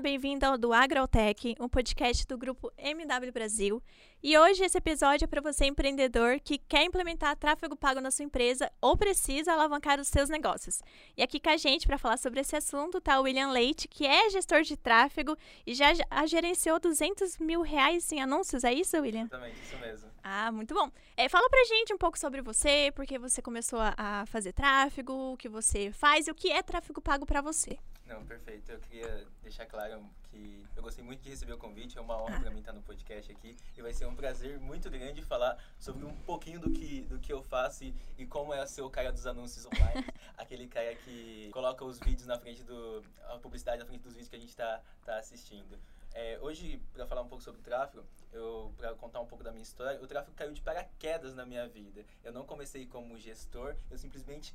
Bem-vindo ao do Agrotech, um podcast do grupo MW Brasil. E hoje esse episódio é para você empreendedor que quer implementar tráfego pago na sua empresa ou precisa alavancar os seus negócios. E aqui com a gente para falar sobre esse assunto está o William Leite, que é gestor de tráfego e já gerenciou 200 mil reais em anúncios. É isso, William? Exatamente, isso mesmo. Ah, muito bom. É, fala pra gente um pouco sobre você, porque você começou a, a fazer tráfego, o que você faz e o que é tráfego pago para você. Não, perfeito. Eu queria deixar claro que eu gostei muito de receber o convite. É uma honra para mim estar no podcast aqui e vai ser um prazer muito grande falar sobre um pouquinho do que, do que eu faço e, e como é ser o cara dos anúncios online, aquele cara que coloca os vídeos na frente do a publicidade na frente dos vídeos que a gente está tá assistindo. É, hoje, para falar um pouco sobre tráfego, eu para contar um pouco da minha história, o tráfego caiu de paraquedas na minha vida. Eu não comecei como gestor, eu simplesmente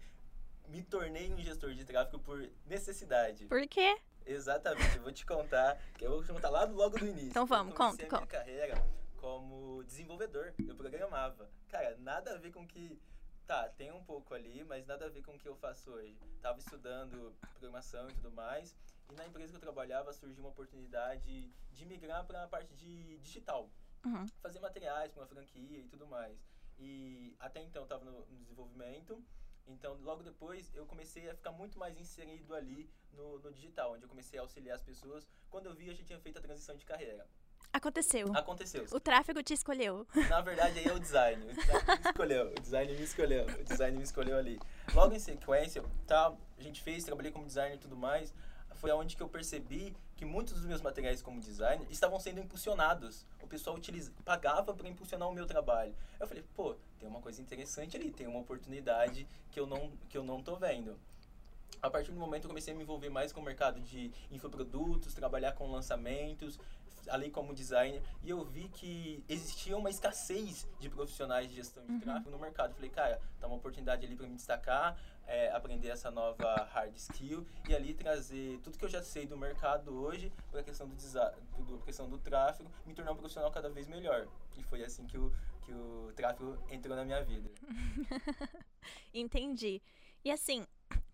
me tornei um gestor de tráfego por necessidade. Por quê? Exatamente, eu vou te contar, eu vou te contar lá logo do início. Então vamos, conta, conta. minha carreira como desenvolvedor, eu programava. Cara, nada a ver com que tá, tem um pouco ali, mas nada a ver com o que eu faço hoje. Tava estudando programação e tudo mais, e na empresa que eu trabalhava surgiu uma oportunidade de migrar para a parte de digital. Uhum. Fazer materiais para uma franquia e tudo mais. E até então eu estava no, no desenvolvimento, então, logo depois, eu comecei a ficar muito mais inserido ali no, no digital, onde eu comecei a auxiliar as pessoas. Quando eu vi, eu já tinha feito a transição de carreira. Aconteceu. Aconteceu. O tráfego te escolheu. Na verdade, aí é o design. O design me escolheu. O design me escolheu. O design me escolheu ali. Logo em sequência, tá, a gente fez, trabalhei como designer e tudo mais. Foi onde que eu percebi que muitos dos meus materiais como designer estavam sendo impulsionados. O pessoal utiliza, pagava para impulsionar o meu trabalho. Eu falei, pô, tem uma coisa interessante ali, tem uma oportunidade que eu não, que eu não tô vendo. A partir do momento eu comecei a me envolver mais com o mercado de infoprodutos, trabalhar com lançamentos, ali como designer, e eu vi que existia uma escassez de profissionais de gestão de uhum. tráfego no mercado. Falei, cara, tá uma oportunidade ali para me destacar, é, aprender essa nova hard skill e ali trazer tudo que eu já sei do mercado hoje para a questão do, do, questão do tráfego, me tornar um profissional cada vez melhor. E foi assim que o, que o tráfego entrou na minha vida. Entendi. E assim,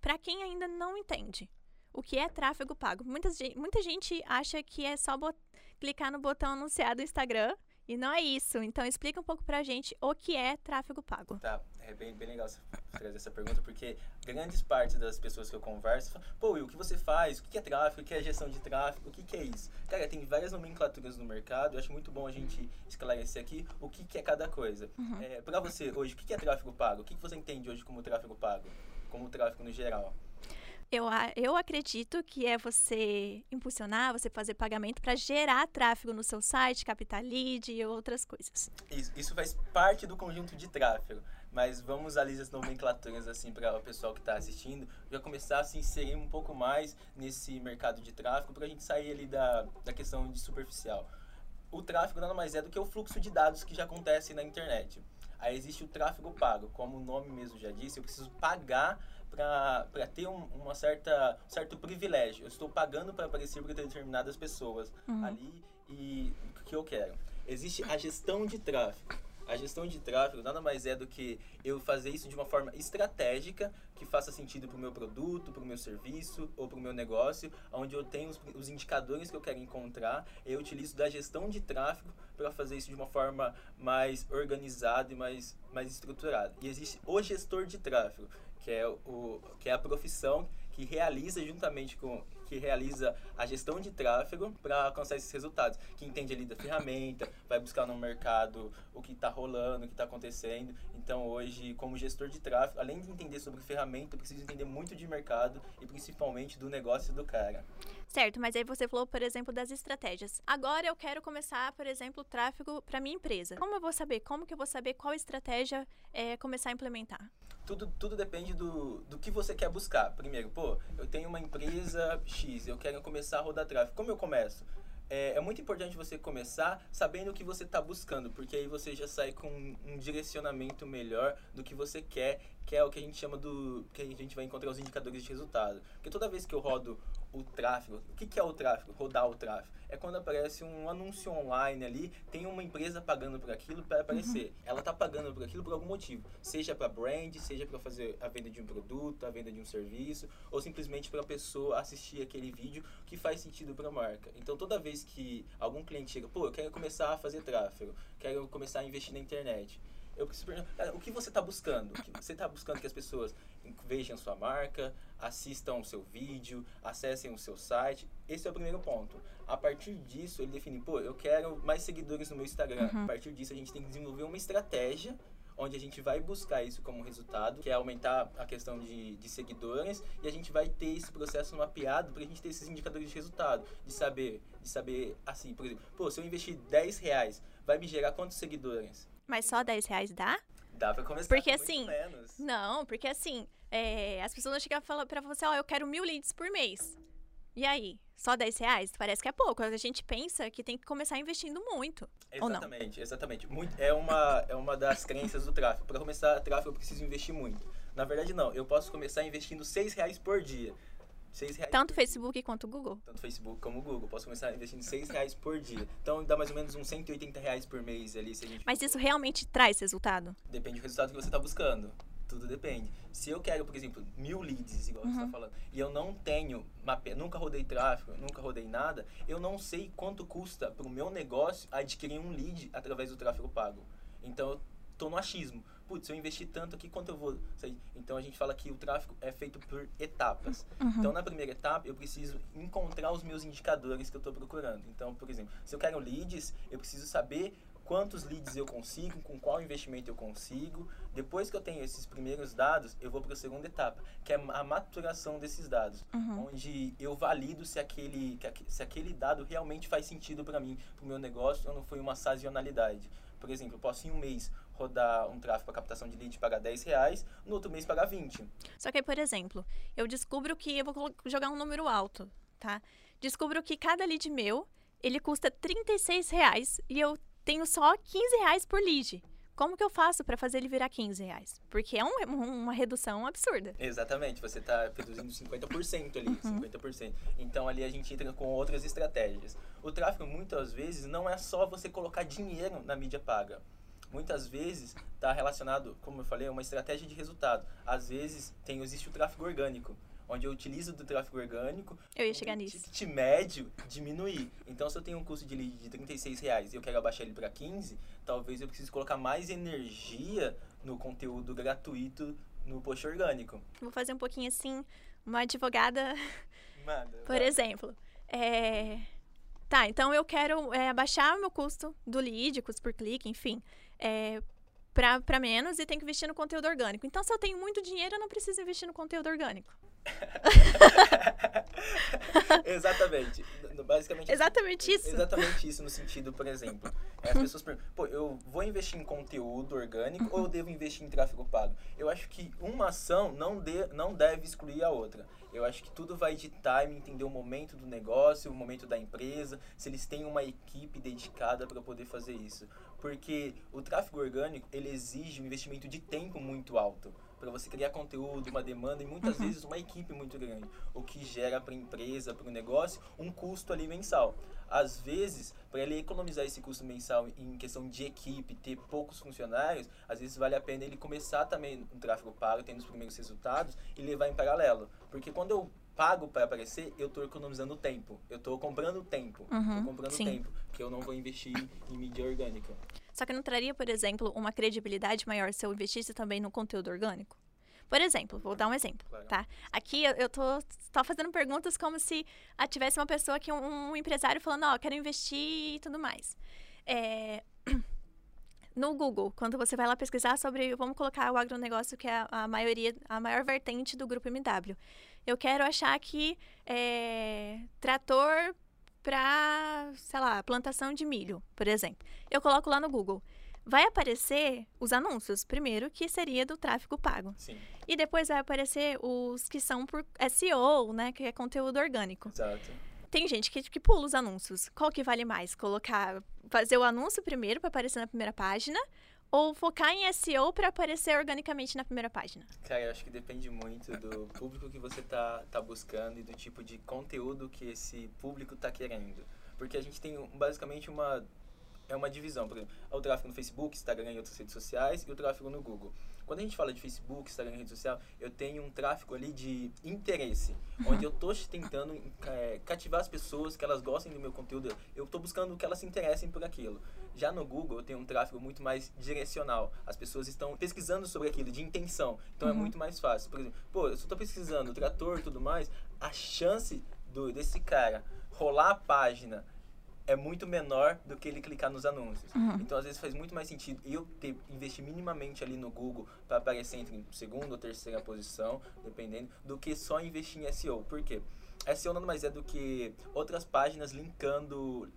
para quem ainda não entende, o que é tráfego pago? Muita, muita gente acha que é só clicar no botão anunciado do Instagram e não é isso. Então explica um pouco pra gente o que é tráfego pago. Tá, é bem, bem legal você trazer essa pergunta, porque grandes partes das pessoas que eu converso falam, pô, e o que você faz? O que é tráfego? O que é gestão de tráfego? O que é isso? Cara, tem várias nomenclaturas no mercado, eu acho muito bom a gente esclarecer aqui o que é cada coisa. Uhum. É, pra você, hoje, o que é tráfego pago? O que você entende hoje como tráfego pago? Como tráfego no geral? Eu, eu acredito que é você impulsionar, você fazer pagamento para gerar tráfego no seu site, captar lead e outras coisas. Isso, isso faz parte do conjunto de tráfego. Mas vamos ali as nomenclaturas assim para o pessoal que está assistindo, já começar a se inserir um pouco mais nesse mercado de tráfego para a gente sair ali da, da questão de superficial. O tráfego nada mais é do que o fluxo de dados que já acontece na internet. Aí existe o tráfego pago, como o nome mesmo já disse, eu preciso pagar para ter um, uma certa um certo privilégio. Eu estou pagando para aparecer para determinadas pessoas uhum. ali e o que eu quero. Existe a gestão de tráfego. A gestão de tráfego nada mais é do que eu fazer isso de uma forma estratégica que faça sentido para o meu produto, para o meu serviço ou para o meu negócio, onde eu tenho os, os, indicadores que eu quero encontrar. Eu utilizo da gestão de tráfego para fazer isso de uma forma mais organizada e mais, mais estruturada. E existe o gestor de tráfego, que é, o, que é a profissão que realiza juntamente com que realiza a gestão de tráfego para alcançar esses resultados, que entende ali da ferramenta, vai buscar no mercado o que está rolando, o que está acontecendo. Então hoje, como gestor de tráfego, além de entender sobre ferramenta, eu preciso entender muito de mercado e principalmente do negócio do cara. Certo, mas aí você falou, por exemplo, das estratégias. Agora eu quero começar, por exemplo, o tráfego para minha empresa. Como eu vou saber? Como que eu vou saber qual estratégia é, começar a implementar? Tudo, tudo depende do, do que você quer buscar. Primeiro, pô, eu tenho uma empresa Eu quero começar a rodar tráfego. Como eu começo? É, é muito importante você começar sabendo o que você está buscando, porque aí você já sai com um direcionamento melhor do que você quer, que é o que a gente chama do. que a gente vai encontrar os indicadores de resultado. Porque toda vez que eu rodo o tráfego. O que, que é o tráfego? Rodar o tráfego. É quando aparece um anúncio online ali, tem uma empresa pagando por aquilo para aparecer. Uhum. Ela tá pagando por aquilo por algum motivo. Seja para brand, seja para fazer a venda de um produto, a venda de um serviço, ou simplesmente para a pessoa assistir aquele vídeo que faz sentido para a marca. Então toda vez que algum cliente chega, pô, eu quero começar a fazer tráfego, quero começar a investir na internet eu preciso perguntar, o que você está buscando? Você está buscando que as pessoas vejam sua marca, assistam o seu vídeo, acessem o seu site. Esse é o primeiro ponto. A partir disso, ele define, pô, eu quero mais seguidores no meu Instagram. Uhum. A partir disso, a gente tem que desenvolver uma estratégia onde a gente vai buscar isso como resultado, que é aumentar a questão de, de seguidores, e a gente vai ter esse processo mapeado para a gente ter esses indicadores de resultado, de saber, de saber assim, por exemplo, pô, se eu investir 10 reais, vai me gerar quantos seguidores? Mas só 10 reais dá? Dá pra começar porque, assim, menos. Não, porque assim, é, as pessoas vão chegar e falar pra você, ó, oh, eu quero mil leads por mês. E aí? Só 10 reais? Parece que é pouco. A gente pensa que tem que começar investindo muito. Exatamente, exatamente. Muito, é, uma, é uma das crenças do tráfego. Para começar tráfego, eu preciso investir muito. Na verdade, não. Eu posso começar investindo 6 reais por dia. Seis reais Tanto Facebook quanto Google. Tanto Facebook como Google. Posso começar investindo 6 reais por dia. Então dá mais ou menos uns 180 reais por mês ali. Se a gente Mas isso realmente traz resultado? Depende do resultado que você está buscando. Tudo depende. Se eu quero, por exemplo, mil leads, igual uhum. você está falando, e eu não tenho, mape... nunca rodei tráfego, nunca rodei nada, eu não sei quanto custa para o meu negócio adquirir um lead através do tráfego pago. Então eu tô no achismo putz, eu investir tanto aqui, quanto eu vou sair? Então a gente fala que o tráfego é feito por etapas. Uhum. Então na primeira etapa eu preciso encontrar os meus indicadores que eu estou procurando. Então, por exemplo, se eu quero leads, eu preciso saber quantos leads eu consigo, com qual investimento eu consigo. Depois que eu tenho esses primeiros dados, eu vou para a segunda etapa, que é a maturação desses dados, uhum. onde eu valido se aquele, se aquele dado realmente faz sentido para mim, para o meu negócio, ou não foi uma sazonalidade. Por exemplo, eu posso em um mês rodar um tráfego para captação de lead e pagar 10 reais, no outro mês pagar 20. Só que aí, por exemplo, eu descubro que eu vou jogar um número alto, tá? Descubro que cada lead meu, ele custa 36 reais e eu tenho só 15 reais por lead. Como que eu faço para fazer ele virar 15 reais? Porque é um, uma redução absurda. Exatamente, você está reduzindo 50% ali, uhum. 50%. Então ali a gente entra com outras estratégias. O tráfego, muitas vezes, não é só você colocar dinheiro na mídia paga muitas vezes está relacionado, como eu falei, a uma estratégia de resultado. Às vezes tem existe o tráfego orgânico, onde eu utilizo do tráfego orgânico. Eu ia chegar nisso. ticket médio diminuir. Então, se eu tenho um custo de lead de 36 reais e eu quero abaixar ele para 15, talvez eu precise colocar mais energia no conteúdo gratuito no post orgânico. Vou fazer um pouquinho assim, uma advogada. Manda, Por vai. exemplo, é... Tá, então eu quero é, abaixar o meu custo do lead, custo por clique, enfim é, para menos e tem que investir no conteúdo orgânico. Então, se eu tenho muito dinheiro, eu não preciso investir no conteúdo orgânico. exatamente. Basicamente. Exatamente isso. Exatamente isso no sentido, por exemplo, as pessoas perguntam, pô, eu vou investir em conteúdo orgânico ou eu devo investir em tráfego pago? Eu acho que uma ação não, de, não deve excluir a outra. Eu acho que tudo vai de time, entender o momento do negócio, o momento da empresa, se eles têm uma equipe dedicada para poder fazer isso. Porque o tráfego orgânico, ele exige um investimento de tempo muito alto para você criar conteúdo, uma demanda e muitas uhum. vezes uma equipe muito grande, o que gera para a empresa, para o negócio, um custo ali mensal. Às vezes, para ele economizar esse custo mensal em questão de equipe, ter poucos funcionários, às vezes vale a pena ele começar também um tráfego pago, tendo os primeiros resultados e levar em paralelo. Porque quando eu pago para aparecer, eu estou economizando tempo. Eu estou comprando tempo. Uhum, comprando sim. tempo, que eu não vou investir em mídia orgânica. Só que não traria, por exemplo, uma credibilidade maior se eu investisse também no conteúdo orgânico? Por exemplo, vou dar um exemplo, tá? Aqui eu, eu tô, tô fazendo perguntas como se ah, tivesse uma pessoa aqui, um, um empresário falando, ó, oh, quero investir e tudo mais. É... No Google, quando você vai lá pesquisar sobre, vamos colocar o agronegócio, que é a, a maioria, a maior vertente do grupo MW. Eu quero achar aqui é, trator para, sei lá, plantação de milho, por exemplo. Eu coloco lá no Google. Vai aparecer os anúncios, primeiro, que seria do tráfego pago. Sim. E depois vai aparecer os que são por SEO, né, que é conteúdo orgânico. Exato. Tem gente que, que pula os anúncios. Qual que vale mais? Colocar, fazer o anúncio primeiro para aparecer na primeira página ou focar em SEO para aparecer organicamente na primeira página? Cara, eu acho que depende muito do público que você tá, tá buscando e do tipo de conteúdo que esse público tá querendo. Porque a gente tem basicamente uma é uma divisão, por exemplo, é o tráfego no Facebook, Instagram e outras redes sociais e o tráfego no Google. Quando a gente fala de Facebook, Instagram rede social, eu tenho um tráfego ali de interesse, onde eu estou tentando é, cativar as pessoas, que elas gostem do meu conteúdo, eu estou buscando que elas se interessem por aquilo. Já no Google, eu tenho um tráfego muito mais direcional. As pessoas estão pesquisando sobre aquilo, de intenção. Então é uhum. é muito mais fácil. Por exemplo, pô, eu só estou pesquisando trator e tudo mais, a chance do, desse cara rolar a página é muito menor do que ele clicar nos anúncios. Uhum. Então, às vezes, faz muito mais sentido eu ter, investir minimamente ali no Google para aparecer entre segunda ou terceira posição, dependendo, do que só investir em SEO. Por quê? SEO nada mais é do que outras páginas linkando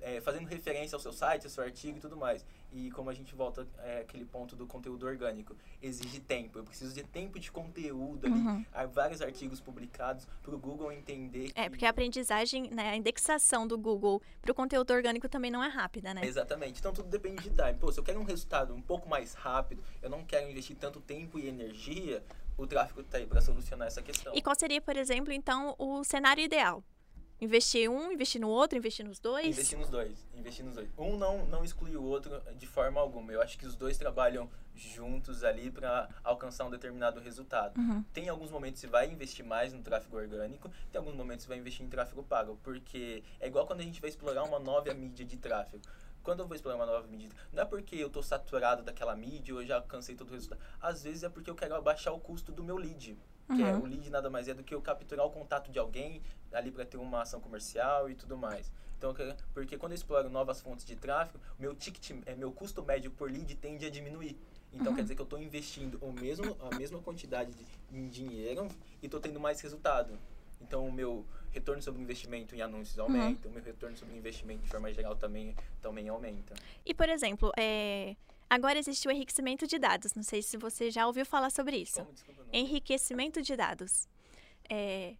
é, fazendo referência ao seu site, ao seu artigo e tudo mais. E como a gente volta é, aquele ponto do conteúdo orgânico, exige tempo. Eu preciso de tempo de conteúdo ali, uhum. há vários artigos publicados para o Google entender. É, porque a aprendizagem, né, a indexação do Google para o conteúdo orgânico também não é rápida, né? Exatamente. Então tudo depende de time. Pô, se eu quero um resultado um pouco mais rápido, eu não quero investir tanto tempo e energia, o tráfego está aí para solucionar essa questão. E qual seria, por exemplo, então, o cenário ideal? Investir um, investir no outro, investir nos dois? Investir nos dois, investir nos dois. Um não, não exclui o outro de forma alguma. Eu acho que os dois trabalham juntos ali para alcançar um determinado resultado. Uhum. Tem alguns momentos que você vai investir mais no tráfego orgânico, tem alguns momentos que você vai investir em tráfego pago, porque é igual quando a gente vai explorar uma nova mídia de tráfego quando eu vou explorar uma nova mídia, não é porque eu estou saturado daquela mídia ou eu já alcancei todo o resultado. Às vezes é porque eu quero abaixar o custo do meu lead. Que é, uhum. é o lead nada mais é do que eu capturar o contato de alguém ali para ter uma ação comercial e tudo mais. Então, porque quando eu exploro novas fontes de tráfego, meu ticket, é, meu custo médio por lead tende a diminuir. Então uhum. quer dizer que eu estou investindo o mesmo, a mesma quantidade de, em dinheiro e estou tendo mais resultado. Então o meu retorno sobre investimento em anúncios aumenta, uhum. o meu retorno sobre investimento de forma geral também, também aumenta. E por exemplo, é, Agora existe o enriquecimento de dados. Não sei se você já ouviu falar sobre isso. Como? Desculpa, enriquecimento de dados. É,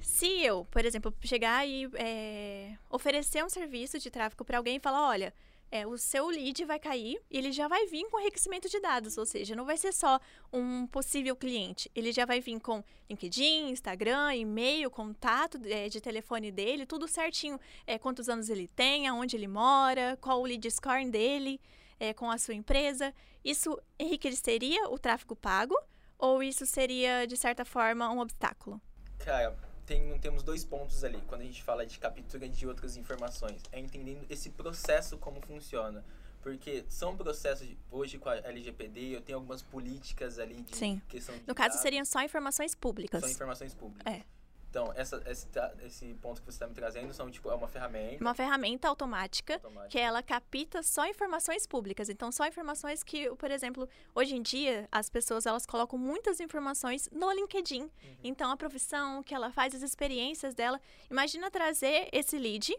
se eu, por exemplo, chegar e é, oferecer um serviço de tráfego para alguém e falar, olha, é, o seu lead vai cair e ele já vai vir com enriquecimento de dados, ou seja, não vai ser só um possível cliente, ele já vai vir com LinkedIn, Instagram, e-mail, contato é, de telefone dele, tudo certinho, é, quantos anos ele tem, aonde ele mora, qual o lead score dele é, com a sua empresa, isso enriqueceria o tráfego pago ou isso seria, de certa forma, um obstáculo? Cara, tem, temos dois pontos ali quando a gente fala de captura de outras informações. É entendendo esse processo como funciona. Porque são processos, de, hoje com a LGPD, eu tenho algumas políticas ali de Sim. questão de. No caso, seriam só informações públicas. São informações públicas. É. Então, essa, esse, esse ponto que você está me trazendo são, tipo, é uma ferramenta. Uma ferramenta automática, automática, que ela capta só informações públicas. Então, só informações que, por exemplo, hoje em dia, as pessoas, elas colocam muitas informações no LinkedIn. Uhum. Então, a profissão que ela faz, as experiências dela. Imagina trazer esse lead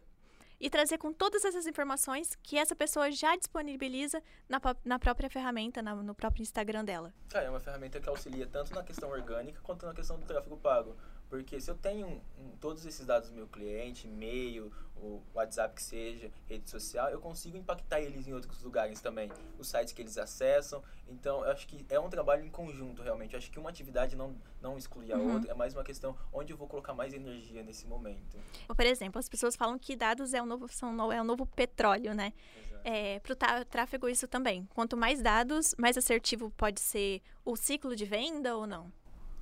e trazer com todas essas informações que essa pessoa já disponibiliza na, na própria ferramenta, na, no próprio Instagram dela. Ah, é uma ferramenta que auxilia tanto na questão orgânica quanto na questão do tráfego pago. Porque se eu tenho um, todos esses dados do meu cliente, e-mail, o WhatsApp que seja, rede social, eu consigo impactar eles em outros lugares também. Os sites que eles acessam. Então, eu acho que é um trabalho em conjunto, realmente. Eu acho que uma atividade não, não exclui a uhum. outra. É mais uma questão onde eu vou colocar mais energia nesse momento. Por exemplo, as pessoas falam que dados é o novo, são, é o novo petróleo, né? É, para o tráfego, isso também. Quanto mais dados, mais assertivo pode ser o ciclo de venda ou não?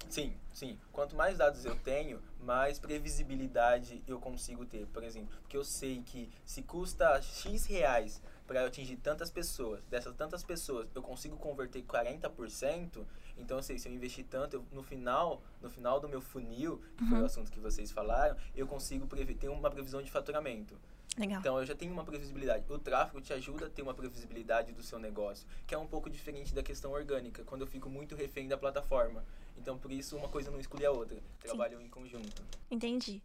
Sim, sim. Quanto mais dados eu tenho, mais previsibilidade eu consigo ter. Por exemplo, porque eu sei que se custa X reais para eu atingir tantas pessoas, dessas tantas pessoas eu consigo converter 40%, então eu sei, se eu investir tanto, eu, no final, no final do meu funil, que uhum. foi o uhum. assunto que vocês falaram, eu consigo ter uma previsão de faturamento. Legal. Então eu já tenho uma previsibilidade. O tráfego te ajuda a ter uma previsibilidade do seu negócio, que é um pouco diferente da questão orgânica, quando eu fico muito refém da plataforma. Então por isso uma coisa não exclui a outra. Trabalham Sim. em conjunto. Entendi.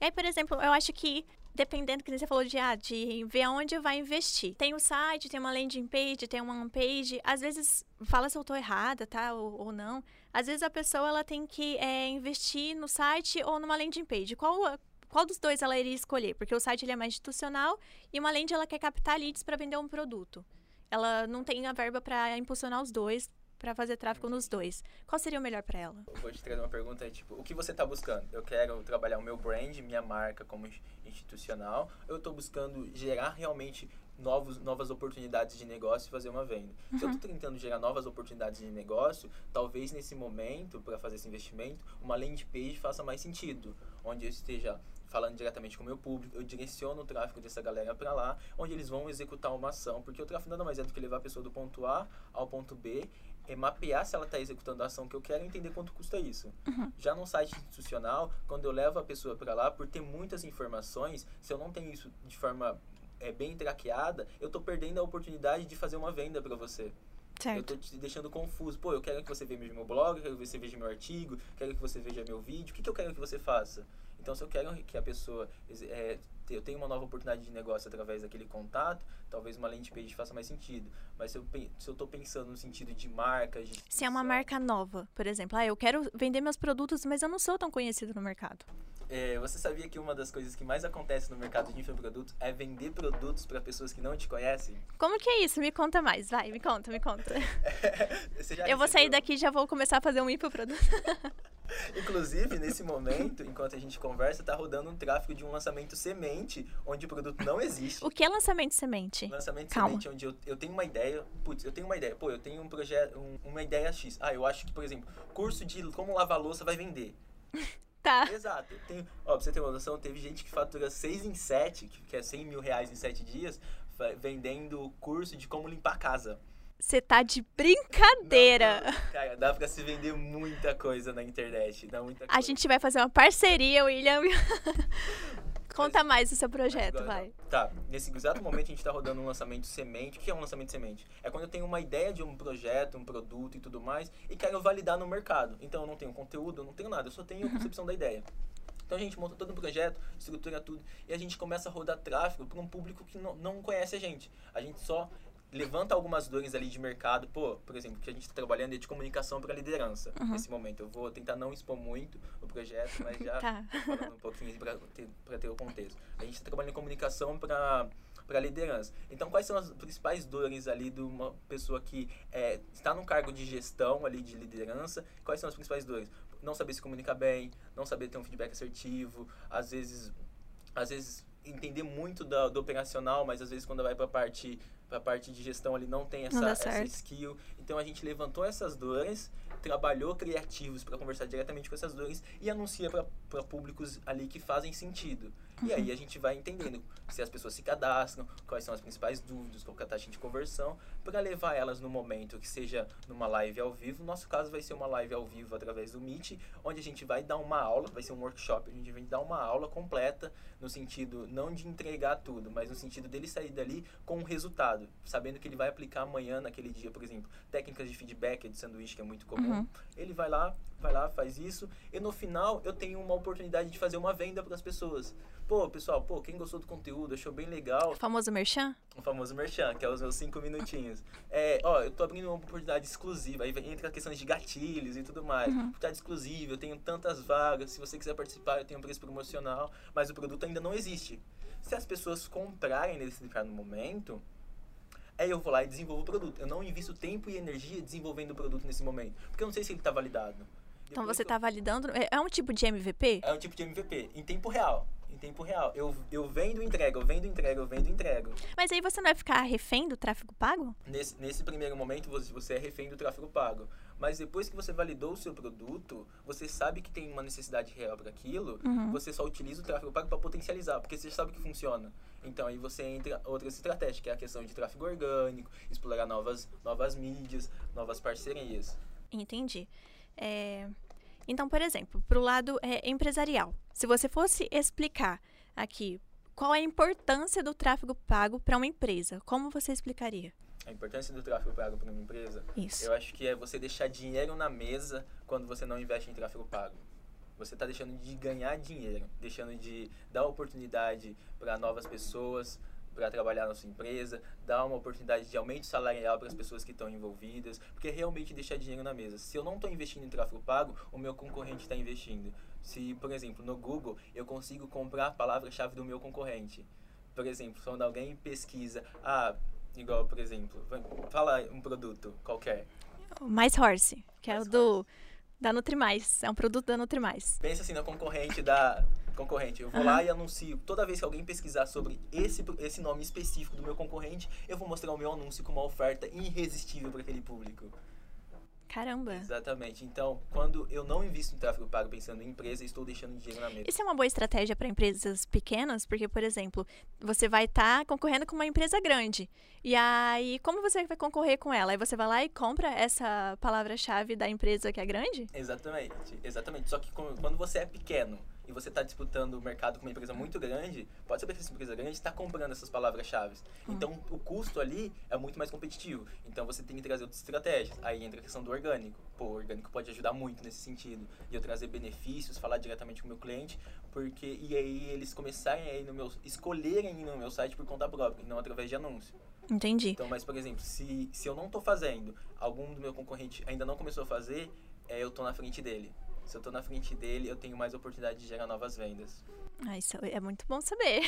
E aí, por exemplo, eu acho que dependendo que você falou de, ah, de ver aonde vai investir. Tem o site, tem uma landing page, tem uma page. Às vezes, fala se eu estou errada, tá? Ou, ou, não. Às vezes a pessoa ela tem que é, investir no site ou numa landing page. Qual, qual dos dois ela iria escolher? Porque o site ele é mais institucional e uma landing ela quer captar leads para vender um produto. ela não tem a verba para impulsionar os dois, para fazer tráfego nos dois. Qual seria o melhor para ela? Vou te trazer uma pergunta é tipo, o que você está buscando? Eu quero trabalhar o meu brand, minha marca como institucional. Eu estou buscando gerar realmente novos, novas oportunidades de negócio e fazer uma venda. Uhum. Se eu estou tentando gerar novas oportunidades de negócio, talvez nesse momento, para fazer esse investimento, uma landing page faça mais sentido, onde eu esteja falando diretamente com o meu público, eu direciono o tráfego dessa galera para lá, onde eles vão executar uma ação, porque o tráfego nada mais é do que levar a pessoa do ponto A ao ponto B é mapear se ela está executando a ação que eu quero e entender quanto custa isso. Uhum. Já no site institucional, quando eu levo a pessoa para lá, por ter muitas informações, se eu não tenho isso de forma é, bem traqueada, eu estou perdendo a oportunidade de fazer uma venda para você. Certo. Eu estou te deixando confuso. Pô, eu quero que você veja meu blog, eu quero que você veja meu artigo, quero que você veja meu vídeo. O que, que eu quero que você faça? Então, se eu quero que a pessoa é, eu tenho uma nova oportunidade de negócio através daquele contato, talvez uma landing page faça mais sentido. Mas se eu, se eu tô pensando no sentido de marca... De se é uma marca nova, por exemplo. Ah, eu quero vender meus produtos, mas eu não sou tão conhecido no mercado. É, você sabia que uma das coisas que mais acontece no mercado de infoprodutos é vender produtos para pessoas que não te conhecem? Como que é isso? Me conta mais, vai, me conta, me conta. eu vou sair daqui e já vou começar a fazer um infoproduto. Inclusive, nesse momento, enquanto a gente conversa, tá rodando um tráfego de um lançamento semente, onde o produto não existe. O que é lançamento semente? Lançamento Calma. semente, onde eu, eu tenho uma ideia, putz, eu tenho uma ideia, pô, eu tenho um projeto, um, uma ideia X. Ah, eu acho que, por exemplo, curso de como lavar louça vai vender. Tá. Exato. Tem, ó, pra você ter uma noção, teve gente que fatura 6 em 7, que é 100 mil reais em 7 dias, vendendo curso de como limpar a casa. Você tá de brincadeira. Não, não. Cara, dá pra se vender muita coisa na internet. Dá muita A gente vai fazer uma parceria, William. Conta mas, mais do seu projeto, agora, vai. Tá, nesse exato momento a gente está rodando um lançamento semente. O que é um lançamento semente? É quando eu tenho uma ideia de um projeto, um produto e tudo mais, e quero validar no mercado. Então eu não tenho conteúdo, eu não tenho nada, eu só tenho a concepção da ideia. Então a gente monta todo um projeto, estrutura tudo, e a gente começa a rodar tráfego para um público que não, não conhece a gente. A gente só levanta algumas dores ali de mercado. Pô, por exemplo, que a gente está trabalhando é de comunicação para liderança uhum. nesse momento. Eu vou tentar não expor muito o projeto, mas já tá. falando um pouquinho para ter, ter o contexto. A gente está trabalhando em comunicação para para liderança. Então, quais são as principais dores ali de uma pessoa que é, está num cargo de gestão ali de liderança? Quais são as principais dores? Não saber se comunicar bem, não saber ter um feedback assertivo, às vezes, às vezes entender muito do, do operacional, mas às vezes quando vai para a parte a parte de gestão ali não tem essa, não essa skill. Então a gente levantou essas dores, trabalhou criativos para conversar diretamente com essas dores e anuncia para públicos ali que fazem sentido. E aí uhum. a gente vai entendendo se as pessoas se cadastram, quais são as principais dúvidas, qual é a taxa de conversão, para levar elas no momento que seja numa live ao vivo. No nosso caso vai ser uma live ao vivo através do Meet, onde a gente vai dar uma aula, vai ser um workshop, a gente vai dar uma aula completa no sentido não de entregar tudo, mas no sentido dele sair dali com um resultado, sabendo que ele vai aplicar amanhã naquele dia, por exemplo, técnicas de feedback de sanduíche que é muito comum. Uhum. Ele vai lá, vai lá, faz isso, e no final eu tenho uma oportunidade de fazer uma venda para as pessoas. Pô, pessoal, pô, quem gostou do conteúdo, achou bem legal. O famoso merchan? O famoso merchan, que é os meus cinco minutinhos. É, ó, eu tô abrindo uma oportunidade exclusiva, aí entra a questão de gatilhos e tudo mais. Uhum. Oportunidade exclusiva, eu tenho tantas vagas, se você quiser participar, eu tenho um preço promocional, mas o produto ainda não existe. Se as pessoas comprarem nesse determinado momento, aí eu vou lá e desenvolvo o produto. Eu não invisto tempo e energia desenvolvendo o produto nesse momento, porque eu não sei se ele está validado. Então você está validando. É, é um tipo de MVP? É um tipo de MVP, em tempo real em tempo real. Eu, eu vendo, entrego, eu vendo, entrego, eu vendo, entrego. Mas aí você não vai ficar refém do tráfego pago? Nesse, nesse primeiro momento, você, você é refém do tráfego pago. Mas depois que você validou o seu produto, você sabe que tem uma necessidade real para aquilo, uhum. você só utiliza o tráfego pago para potencializar, porque você sabe que funciona. Então aí você entra outras estratégias, que é a questão de tráfego orgânico, explorar novas, novas mídias, novas parcerias. Entendi. É... Então, por exemplo, para o lado é, empresarial, se você fosse explicar aqui qual é a importância do tráfego pago para uma empresa, como você explicaria? A importância do tráfego pago para uma empresa? Isso. Eu acho que é você deixar dinheiro na mesa quando você não investe em tráfego pago. Você está deixando de ganhar dinheiro, deixando de dar oportunidade para novas pessoas, para trabalhar na sua empresa, dar uma oportunidade de aumento salarial para as pessoas que estão envolvidas, porque realmente deixar dinheiro na mesa. Se eu não estou investindo em tráfego pago, o meu concorrente está investindo. Se, por exemplo, no Google eu consigo comprar a palavra-chave do meu concorrente. Por exemplo, quando alguém pesquisa, ah, Igual, por exemplo, fala um produto qualquer. Mais Horse, que Mais é o do da Nutrimais. É um produto da Nutrimais. Pensa assim na concorrente da concorrente. Eu vou uhum. lá e anuncio. Toda vez que alguém pesquisar sobre esse, esse nome específico do meu concorrente, eu vou mostrar o meu anúncio com uma oferta irresistível para aquele público. Caramba. Exatamente. Então, quando eu não invisto em tráfego pago pensando em empresa, estou deixando dinheiro na mesa. Isso é uma boa estratégia para empresas pequenas, porque, por exemplo, você vai estar tá concorrendo com uma empresa grande. E aí, como você vai concorrer com ela? Aí você vai lá e compra essa palavra-chave da empresa que é grande? Exatamente. Exatamente. Só que quando você é pequeno e você está disputando o mercado com uma empresa muito grande, pode saber que essa empresa grande está comprando essas palavras-chave. Hum. Então, o custo ali é muito mais competitivo. Então, você tem que trazer outras estratégias. Aí entra a questão do orgânico. Pô, o orgânico pode ajudar muito nesse sentido. E eu trazer benefícios, falar diretamente com o meu cliente, porque e aí eles começarem a ir no meu escolherem ir no meu site por conta própria, e não através de anúncio. Entendi. Então, mas por exemplo, se, se eu não estou fazendo, algum do meu concorrente ainda não começou a fazer, é, eu estou na frente dele se eu estou na frente dele, eu tenho mais oportunidade de gerar novas vendas. Ah, isso é muito bom saber.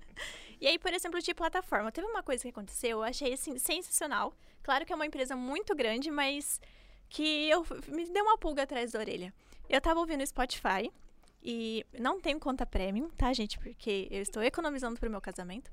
e aí, por exemplo, de plataforma, teve uma coisa que aconteceu, eu achei assim sensacional. Claro que é uma empresa muito grande, mas que eu me deu uma pulga atrás da orelha. Eu estava ouvindo Spotify e não tenho conta premium, tá, gente? Porque eu estou economizando para o meu casamento.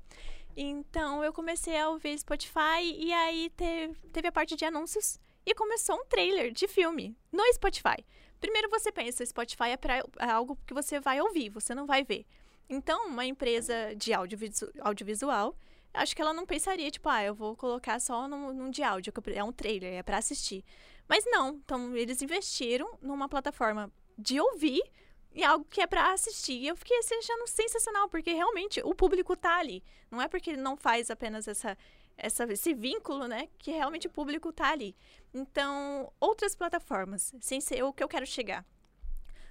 Então eu comecei a ouvir Spotify e aí teve, teve a parte de anúncios e começou um trailer de filme no Spotify. Primeiro você pensa, Spotify é, pra, é algo que você vai ouvir, você não vai ver. Então, uma empresa de audiovisual, audiovisual acho que ela não pensaria, tipo, ah, eu vou colocar só num, num de áudio, é um trailer, é para assistir. Mas não, então eles investiram numa plataforma de ouvir e algo que é para assistir. E eu fiquei achando sensacional, porque realmente o público tá ali. Não é porque ele não faz apenas essa essa, esse vínculo, né? Que realmente o público tá ali. Então, outras plataformas, sem ser o que eu quero chegar.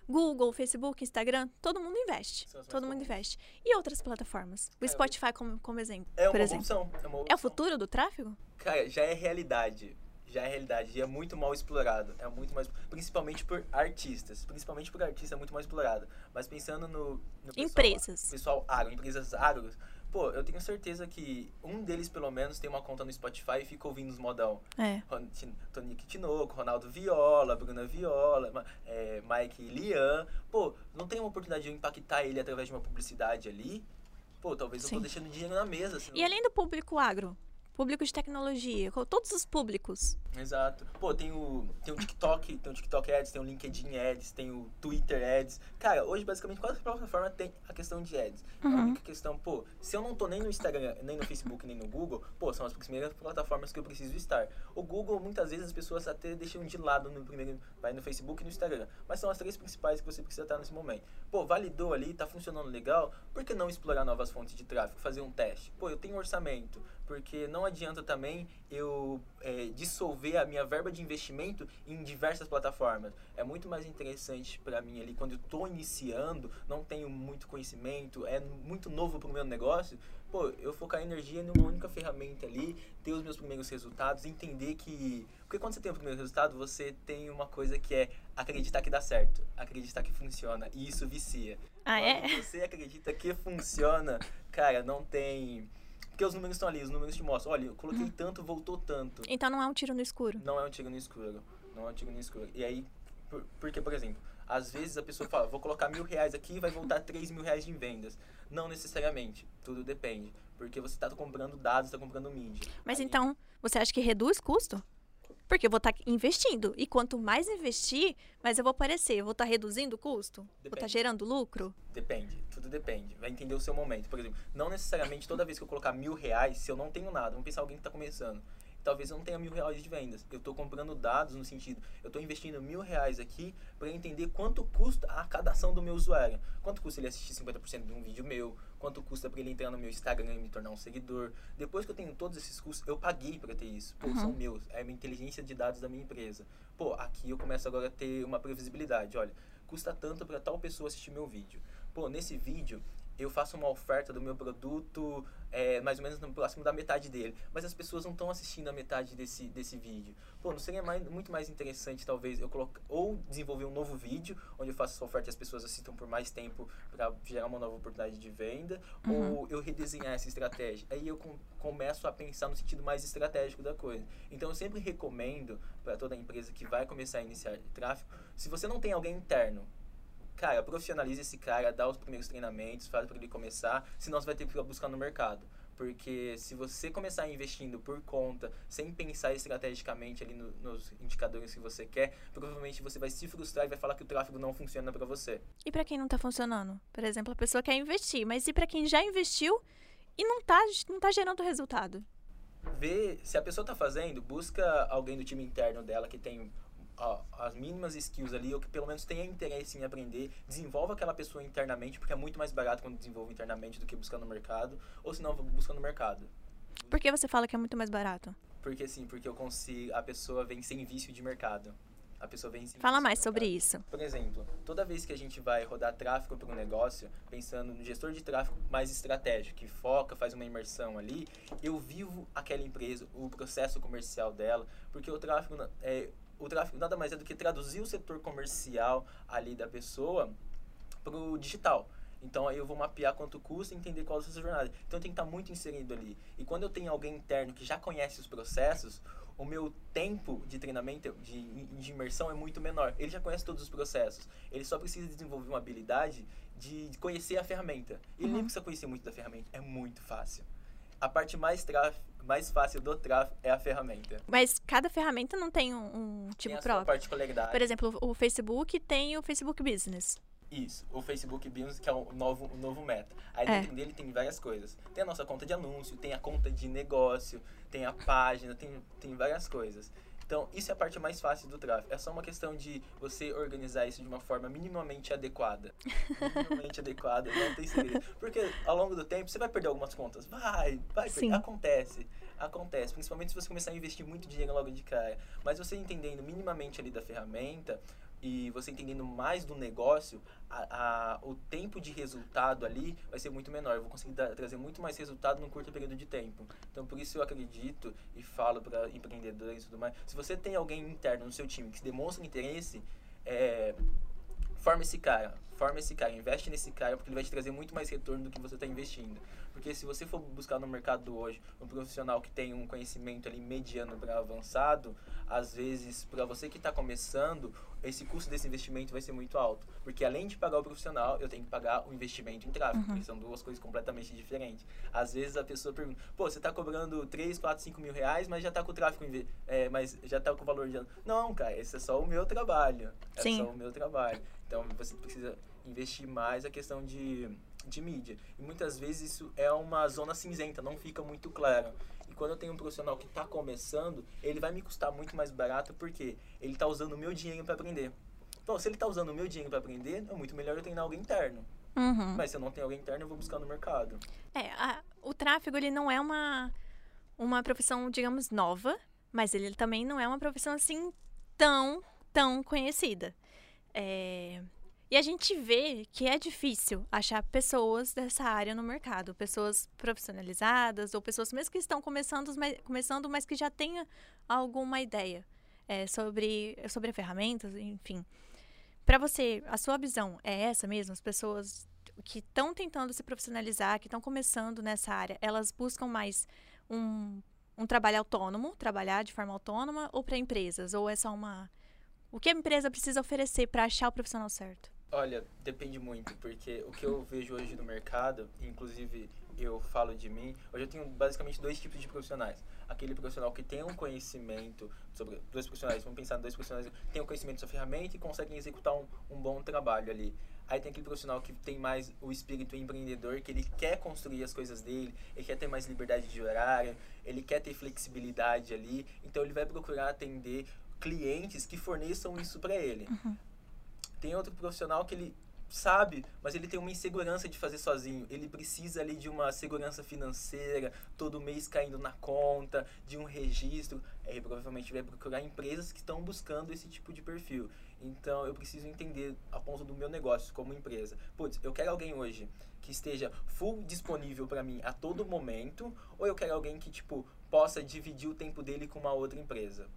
Google, Facebook, Instagram, todo mundo investe. Todo mundo investe. E outras plataformas? O é, Spotify como, como exemplo. É uma, exemplo. Opção, é uma É o futuro do tráfego? Cara, já é realidade. Já é realidade. E é muito mal explorado. É muito mais. Principalmente por artistas. Principalmente por artistas é muito mal explorado. Mas pensando no. no pessoal, empresas. Pessoal agro, empresas agro Pô, eu tenho certeza que um deles, pelo menos, tem uma conta no Spotify e fica ouvindo os modão. É. Tonique Tinoco, Ronaldo Viola, Bruna Viola, é, Mike Lian. Pô, não tem uma oportunidade de eu impactar ele através de uma publicidade ali? Pô, talvez Sim. eu tô deixando dinheiro na mesa. Senão... E além do público agro, público de tecnologia, com todos os públicos. Exato. Pô, tem o, tem o TikTok, tem o TikTok Ads, tem o LinkedIn Ads, tem o Twitter Ads. Cara, hoje basicamente qualquer plataforma tem a questão de ads. Uhum. A única questão, pô, se eu não tô nem no Instagram, nem no Facebook, nem no Google, pô, são as primeiras plataformas que eu preciso estar. O Google, muitas vezes as pessoas até deixam de lado no primeiro, vai no Facebook e no Instagram. Mas são as três principais que você precisa estar nesse momento. Pô, validou ali, tá funcionando legal, por que não explorar novas fontes de tráfego, fazer um teste? Pô, eu tenho orçamento, porque não adianta também eu é, dissolver a minha verba de investimento em diversas plataformas. É muito mais interessante para mim ali, quando eu estou iniciando, não tenho muito conhecimento, é muito novo para o meu negócio, pô, eu focar energia numa única ferramenta ali, ter os meus primeiros resultados, entender que. Porque quando você tem o primeiro resultado, você tem uma coisa que é acreditar que dá certo, acreditar que funciona, e isso vicia. Ah, quando é? você acredita que funciona, cara, não tem porque os números estão ali, os números te mostram. Olha, eu coloquei uhum. tanto, voltou tanto. Então não é um tiro no escuro. Não é um tiro no escuro. Não é um tiro no escuro. E aí, por, porque, por exemplo, às vezes a pessoa fala, vou colocar mil reais aqui e vai voltar três mil reais de vendas. Não necessariamente. Tudo depende. Porque você está comprando dados, está comprando mídia. Mas aí... então, você acha que reduz custo? Porque eu vou estar tá investindo. E quanto mais investir, mais eu vou aparecer. Eu vou estar tá reduzindo o custo? Tá depende. Vou estar gerando lucro? Depende. Tudo depende. Vai entender o seu momento. Por exemplo, não necessariamente toda vez que eu colocar mil reais, se eu não tenho nada, vamos pensar alguém que está começando talvez eu não tenha mil reais de vendas. Eu estou comprando dados no sentido, eu estou investindo mil reais aqui para entender quanto custa a cada ação do meu usuário. Quanto custa ele assistir 50% de um vídeo meu, quanto custa para ele entrar no meu Instagram e me tornar um seguidor. Depois que eu tenho todos esses custos, eu paguei para ter isso. Pô, uhum. são meus, é a minha inteligência de dados da minha empresa. Pô, aqui eu começo agora a ter uma previsibilidade. Olha, custa tanto para tal pessoa assistir meu vídeo. Pô, nesse vídeo eu faço uma oferta do meu produto é, mais ou menos no próximo da metade dele. Mas as pessoas não estão assistindo a metade desse, desse vídeo. Pô, não seria mais, muito mais interessante, talvez, eu colocar ou desenvolver um novo vídeo, onde eu faço essa oferta e as pessoas assistam por mais tempo para gerar uma nova oportunidade de venda, uhum. ou eu redesenhar essa estratégia. Aí eu com, começo a pensar no sentido mais estratégico da coisa. Então eu sempre recomendo para toda empresa que vai começar a iniciar tráfego, se você não tem alguém interno cara, profissionalize esse cara, dá os primeiros treinamentos, faz para ele começar, senão você vai ter que buscar no mercado. Porque se você começar investindo por conta, sem pensar estrategicamente ali no, nos indicadores que você quer, provavelmente você vai se frustrar e vai falar que o tráfego não funciona para você. E para quem não está funcionando? Por exemplo, a pessoa quer investir, mas e para quem já investiu e não está não tá gerando resultado? Vê, se a pessoa está fazendo, busca alguém do time interno dela que tem as mínimas skills ali, ou que pelo menos tenha interesse em aprender, desenvolva aquela pessoa internamente, porque é muito mais barato quando desenvolve internamente do que buscar no mercado, ou se não, busca no mercado. Por que você fala que é muito mais barato? Porque sim, porque eu consigo, a pessoa vem sem vício de mercado. A pessoa vem sem Fala mais sobre isso. Por exemplo, toda vez que a gente vai rodar tráfego para um negócio, pensando no gestor de tráfego mais estratégico, que foca, faz uma imersão ali, eu vivo aquela empresa, o processo comercial dela, porque o tráfego é, o tráfego nada mais é do que traduzir o setor comercial ali da pessoa para o digital. Então aí eu vou mapear quanto custa e entender qual é a sua jornada. Então tem que estar tá muito inserido ali. E quando eu tenho alguém interno que já conhece os processos, o meu tempo de treinamento, de, de imersão é muito menor. Ele já conhece todos os processos. Ele só precisa desenvolver uma habilidade de, de conhecer a ferramenta. Ele uhum. nem precisa conhecer muito da ferramenta. É muito fácil. A parte mais tráfego mais fácil do tráfego é a ferramenta. Mas cada ferramenta não tem um, um tipo tem a próprio. Particularidade. Por exemplo, o Facebook tem o Facebook Business. Isso, o Facebook Business, que é o novo, o novo meta. Aí é. dentro dele tem várias coisas. Tem a nossa conta de anúncio, tem a conta de negócio, tem a página, tem, tem várias coisas. Então, isso é a parte mais fácil do tráfego. É só uma questão de você organizar isso de uma forma minimamente adequada. minimamente adequada, não tem segredo. Porque ao longo do tempo você vai perder algumas contas. Vai, vai, Sim. acontece. Acontece, principalmente se você começar a investir muito dinheiro logo de cara. Mas você entendendo minimamente ali da ferramenta, e você entendendo mais do negócio, a, a, o tempo de resultado ali vai ser muito menor. Eu vou conseguir dar, trazer muito mais resultado num curto período de tempo. Então, por isso eu acredito e falo para empreendedores e tudo mais. Se você tem alguém interno no seu time que demonstra interesse, é, forma esse cara, forma esse cara, investe nesse cara, porque ele vai te trazer muito mais retorno do que você está investindo. Porque se você for buscar no mercado hoje um profissional que tem um conhecimento ali mediano para avançado, às vezes, para você que está começando, esse custo desse investimento vai ser muito alto. Porque além de pagar o profissional, eu tenho que pagar o investimento em tráfego, uhum. que são duas coisas completamente diferentes. Às vezes a pessoa pergunta, pô, você está cobrando 3, 4, 5 mil reais, mas já está com o tráfego, é, mas já está com o valor de... Não, cara, esse é só o meu trabalho. É Sim. só o meu trabalho. Então você precisa investir mais a questão de, de mídia. E muitas vezes isso é uma zona cinzenta, não fica muito claro. E quando eu tenho um profissional que está começando, ele vai me custar muito mais barato porque ele está usando o meu dinheiro para aprender. Então, se ele está usando o meu dinheiro para aprender, é muito melhor eu treinar alguém interno. Uhum. Mas se eu não tenho alguém interno, eu vou buscar no mercado. É, a, o tráfego ele não é uma, uma profissão, digamos, nova, mas ele também não é uma profissão assim tão, tão conhecida. É, e a gente vê que é difícil achar pessoas dessa área no mercado, pessoas profissionalizadas ou pessoas mesmo que estão começando, mas, começando, mas que já tenham alguma ideia é, sobre, sobre ferramentas, enfim. Para você, a sua visão é essa mesmo? As pessoas que estão tentando se profissionalizar, que estão começando nessa área, elas buscam mais um, um trabalho autônomo, trabalhar de forma autônoma, ou para empresas? Ou é só uma. O que a empresa precisa oferecer para achar o profissional certo? Olha, depende muito, porque o que eu vejo hoje no mercado, inclusive eu falo de mim, hoje eu tenho basicamente dois tipos de profissionais. Aquele profissional que tem um conhecimento sobre. Dois profissionais, vamos pensar em dois profissionais que têm um conhecimento sobre ferramenta e conseguem executar um, um bom trabalho ali. Aí tem aquele profissional que tem mais o espírito empreendedor, que ele quer construir as coisas dele, ele quer ter mais liberdade de horário, ele quer ter flexibilidade ali, então ele vai procurar atender clientes que forneçam isso para ele. Uhum. Tem outro profissional que ele sabe, mas ele tem uma insegurança de fazer sozinho. Ele precisa ali de uma segurança financeira, todo mês caindo na conta, de um registro. Ele provavelmente vai procurar empresas que estão buscando esse tipo de perfil. Então eu preciso entender a ponto do meu negócio como empresa. Putz, eu quero alguém hoje que esteja full disponível para mim a todo momento, ou eu quero alguém que tipo possa dividir o tempo dele com uma outra empresa.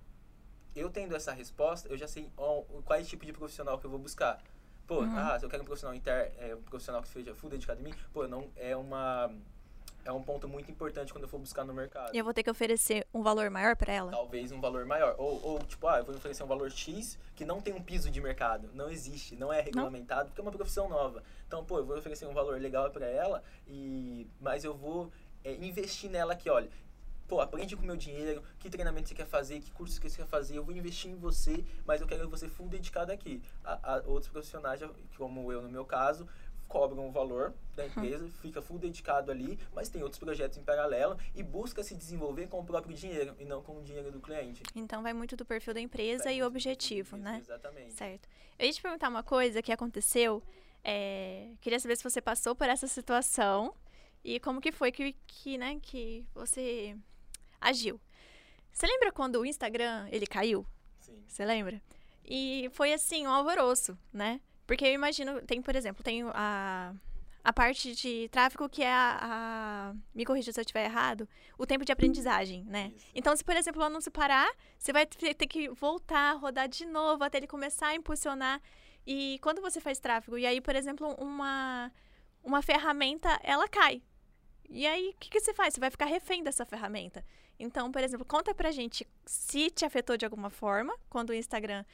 Eu tendo essa resposta, eu já sei oh, qual é o tipo de profissional que eu vou buscar. Pô, uhum. ah, se eu quero um profissional inter, é, um profissional que seja full dedicado a mim, pô, não é uma é um ponto muito importante quando eu for buscar no mercado. E eu vou ter que oferecer um valor maior para ela? Talvez um valor maior. Ou, ou, tipo, ah, eu vou oferecer um valor X que não tem um piso de mercado. Não existe, não é regulamentado, não. porque é uma profissão nova. Então, pô, eu vou oferecer um valor legal para ela, e mas eu vou é, investir nela aqui, olha. Pô, aprende com o meu dinheiro, que treinamento você quer fazer, que curso que você quer fazer, eu vou investir em você, mas eu quero você full dedicado aqui. A, a outros profissionais, como eu no meu caso, cobram um valor da empresa, fica full dedicado ali, mas tem outros projetos em paralelo e busca se desenvolver com o próprio dinheiro e não com o dinheiro do cliente. Então vai muito do perfil da empresa vai e o objetivo, né? Exatamente. Certo. Eu ia te perguntar uma coisa que aconteceu. É... Queria saber se você passou por essa situação e como que foi que, que, né, que você agiu. Você lembra quando o Instagram ele caiu? Sim. Você lembra? E foi assim, um alvoroço, né? Porque eu imagino, tem, por exemplo, tem a, a parte de tráfego que é a, a, Me corrija se eu estiver errado, o tempo de aprendizagem, né? Isso. Então, se, por exemplo, o anúncio parar, você vai ter que voltar, rodar de novo até ele começar a impulsionar. E quando você faz tráfego, e aí, por exemplo, uma, uma ferramenta, ela cai. E aí, o que, que você faz? Você vai ficar refém dessa ferramenta. Então, por exemplo, conta pra gente se te afetou de alguma forma quando o Instagram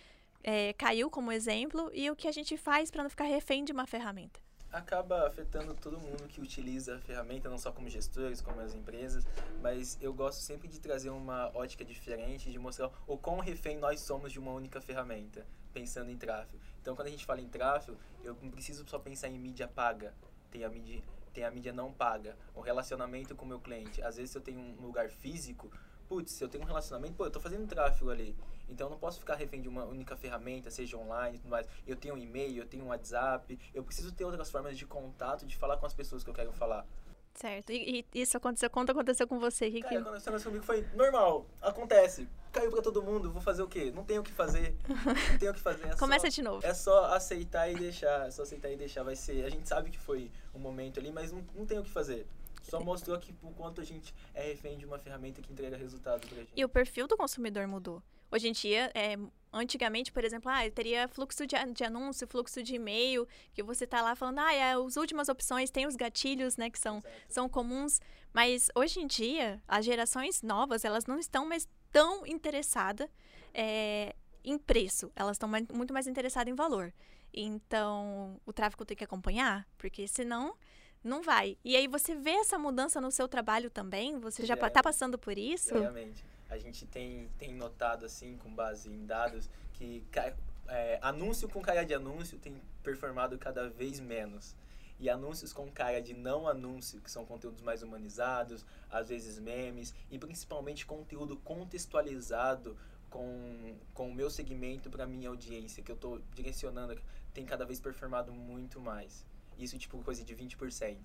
é, caiu como exemplo e o que a gente faz para não ficar refém de uma ferramenta. Acaba afetando todo mundo que utiliza a ferramenta, não só como gestores, como as empresas, mas eu gosto sempre de trazer uma ótica diferente, de mostrar o quão refém nós somos de uma única ferramenta, pensando em tráfego. Então, quando a gente fala em tráfego, eu não preciso só pensar em mídia paga, tem a mídia, tem a mídia não paga, o relacionamento com o meu cliente. Às vezes, se eu tenho um lugar físico, putz, se eu tenho um relacionamento, pô, eu tô fazendo tráfego ali. Então eu não posso ficar refém de uma única ferramenta, seja online e tudo mais. Eu tenho um e-mail, eu tenho um WhatsApp, eu preciso ter outras formas de contato, de falar com as pessoas que eu quero falar. Certo. E, e isso aconteceu, quando aconteceu com você, Rick? Cara, quando aconteceu comigo foi normal, acontece. Caiu pra todo mundo, vou fazer o quê? Não tenho o que fazer. Não tenho o que fazer. É Começa só, de novo. É só aceitar e deixar. É só aceitar e deixar. Vai ser. A gente sabe que foi um momento ali, mas não, não tem o que fazer. Só mostrou aqui o quanto a gente é refém de uma ferramenta que entrega resultado pra gente. E o perfil do consumidor mudou. Hoje em dia, é, antigamente, por exemplo, ah, teria fluxo de, de anúncio, fluxo de e-mail, que você tá lá falando, ah, é, as últimas opções, tem os gatilhos, né, que são, são comuns. Mas hoje em dia, as gerações novas, elas não estão mais tão interessadas é, em preço, elas estão muito mais interessadas em valor. Então, o tráfego tem que acompanhar, porque senão não vai. E aí você vê essa mudança no seu trabalho também? Você já está passando por isso? Realmente. A gente tem, tem notado, assim, com base em dados, que é, anúncio com cara de anúncio tem performado cada vez menos. E anúncios com cara de não anúncio, que são conteúdos mais humanizados, às vezes memes, e principalmente conteúdo contextualizado com, com o meu segmento para minha audiência, que eu estou direcionando, tem cada vez performado muito mais. Isso, tipo, coisa de 20%.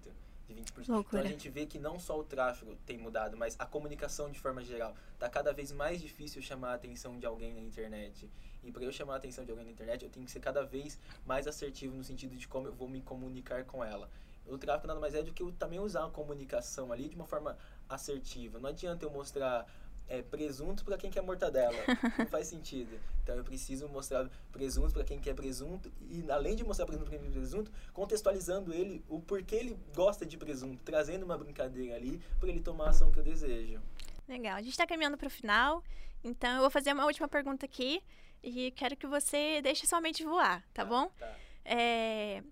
De 20%. Loucura. Então a gente vê que não só o tráfego tem mudado, mas a comunicação de forma geral. Tá cada vez mais difícil chamar a atenção de alguém na internet. E para eu chamar a atenção de alguém na internet, eu tenho que ser cada vez mais assertivo no sentido de como eu vou me comunicar com ela. O tráfego nada mais é do que eu também usar a comunicação ali de uma forma assertiva. Não adianta eu mostrar é, presunto para quem quer mortadela. Não faz sentido. Então eu preciso mostrar presunto para quem quer presunto e além de mostrar presunto para quem quer presunto, contextualizando ele o porquê ele gosta de presunto, trazendo uma brincadeira ali para ele tomar a ação que eu desejo. Legal. A gente está caminhando para o final, então eu vou fazer uma última pergunta aqui e quero que você deixe sua mente voar, tá, tá bom? Tá. É,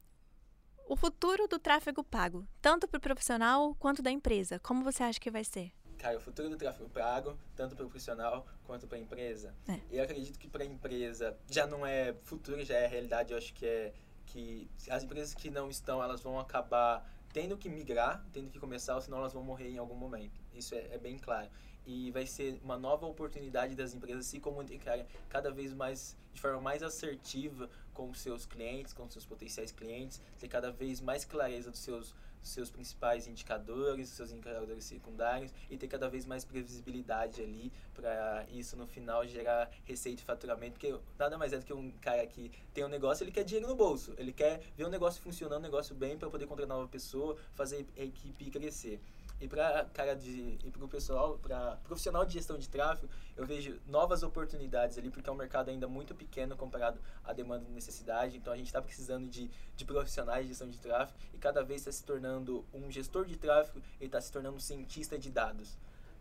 o futuro do tráfego pago, tanto para o profissional quanto da empresa, como você acha que vai ser? Cara, o futuro do tráfego pago, tanto para o profissional quanto para a empresa. É. Eu acredito que para a empresa já não é futuro, já é realidade. Eu acho que é que as empresas que não estão, elas vão acabar tendo que migrar, tendo que começar, senão elas vão morrer em algum momento. Isso é, é bem claro. E vai ser uma nova oportunidade das empresas se comunicarem cada vez mais, de forma mais assertiva com seus clientes, com seus potenciais clientes, ter cada vez mais clareza dos seus seus principais indicadores, seus indicadores secundários e ter cada vez mais previsibilidade ali para isso no final gerar receita e faturamento, porque nada mais é do que um cara que tem um negócio, ele quer dinheiro no bolso, ele quer ver um negócio funcionando, um negócio bem para poder contratar nova pessoa, fazer a equipe crescer. E para cara de e para o pessoal, para profissional de gestão de tráfego, eu vejo novas oportunidades ali, porque é um mercado ainda muito pequeno comparado à demanda e necessidade. Então a gente está precisando de, de profissionais de gestão de tráfego e cada vez está se tornando um gestor de tráfego e está se tornando um cientista de dados.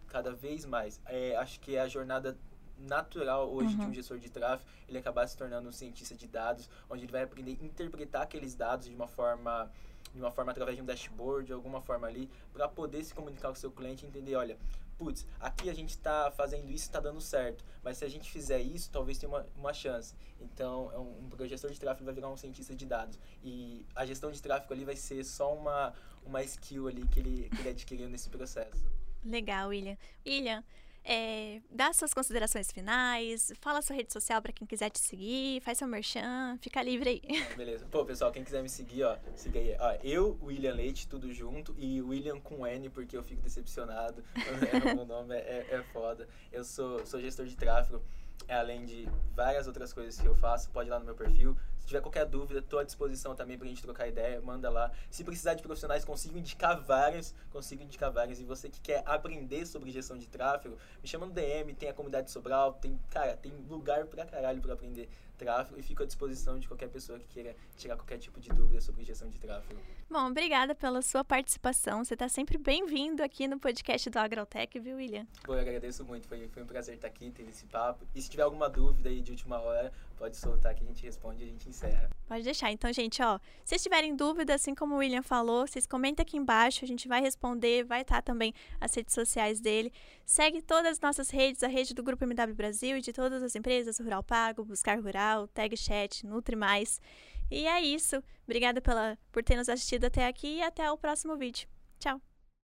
Cada vez mais. É, acho que é a jornada natural hoje uhum. de um gestor de tráfego ele acabar se tornando um cientista de dados, onde ele vai aprender a interpretar aqueles dados de uma forma de uma forma através de um dashboard, de alguma forma ali, para poder se comunicar com o seu cliente e entender, olha, putz, aqui a gente está fazendo isso está dando certo, mas se a gente fizer isso, talvez tenha uma, uma chance. Então, é um, um gestor de tráfego vai virar um cientista de dados. E a gestão de tráfego ali vai ser só uma, uma skill ali que ele, que ele adquiriu nesse processo. Legal, William. William, é, dá suas considerações finais, fala sua rede social para quem quiser te seguir, faz seu merchan, fica livre aí. Ah, beleza. Pô, pessoal, quem quiser me seguir, ó, siga aí. Ó, eu, William Leite, tudo junto, e William com N, porque eu fico decepcionado. meu nome é, é, é foda. Eu sou, sou gestor de tráfego, é, além de várias outras coisas que eu faço, pode ir lá no meu perfil. Se tiver qualquer dúvida, estou à disposição também para a gente trocar ideia, manda lá. Se precisar de profissionais, consigo indicar vários, consigo indicar vários. E você que quer aprender sobre gestão de tráfego, me chama no DM, tem a comunidade Sobral, tem, cara, tem lugar pra caralho para aprender tráfego e fico à disposição de qualquer pessoa que queira tirar qualquer tipo de dúvida sobre gestão de tráfego. Bom, obrigada pela sua participação. Você está sempre bem-vindo aqui no podcast do Agrotech, viu, William? Bom, eu agradeço muito. Foi, foi um prazer estar aqui, ter esse papo. E se tiver alguma dúvida aí de última hora, pode soltar que a gente responde e a gente encerra. Pode deixar. Então, gente, ó, se vocês tiverem dúvida, assim como o William falou, vocês comentem aqui embaixo, a gente vai responder, vai estar também as redes sociais dele. Segue todas as nossas redes, a rede do Grupo MW Brasil e de todas as empresas, Rural Pago, Buscar Rural, Tag Chat, Nutri Mais. E é isso. Obrigada pela, por ter nos assistido até aqui e até o próximo vídeo. Tchau!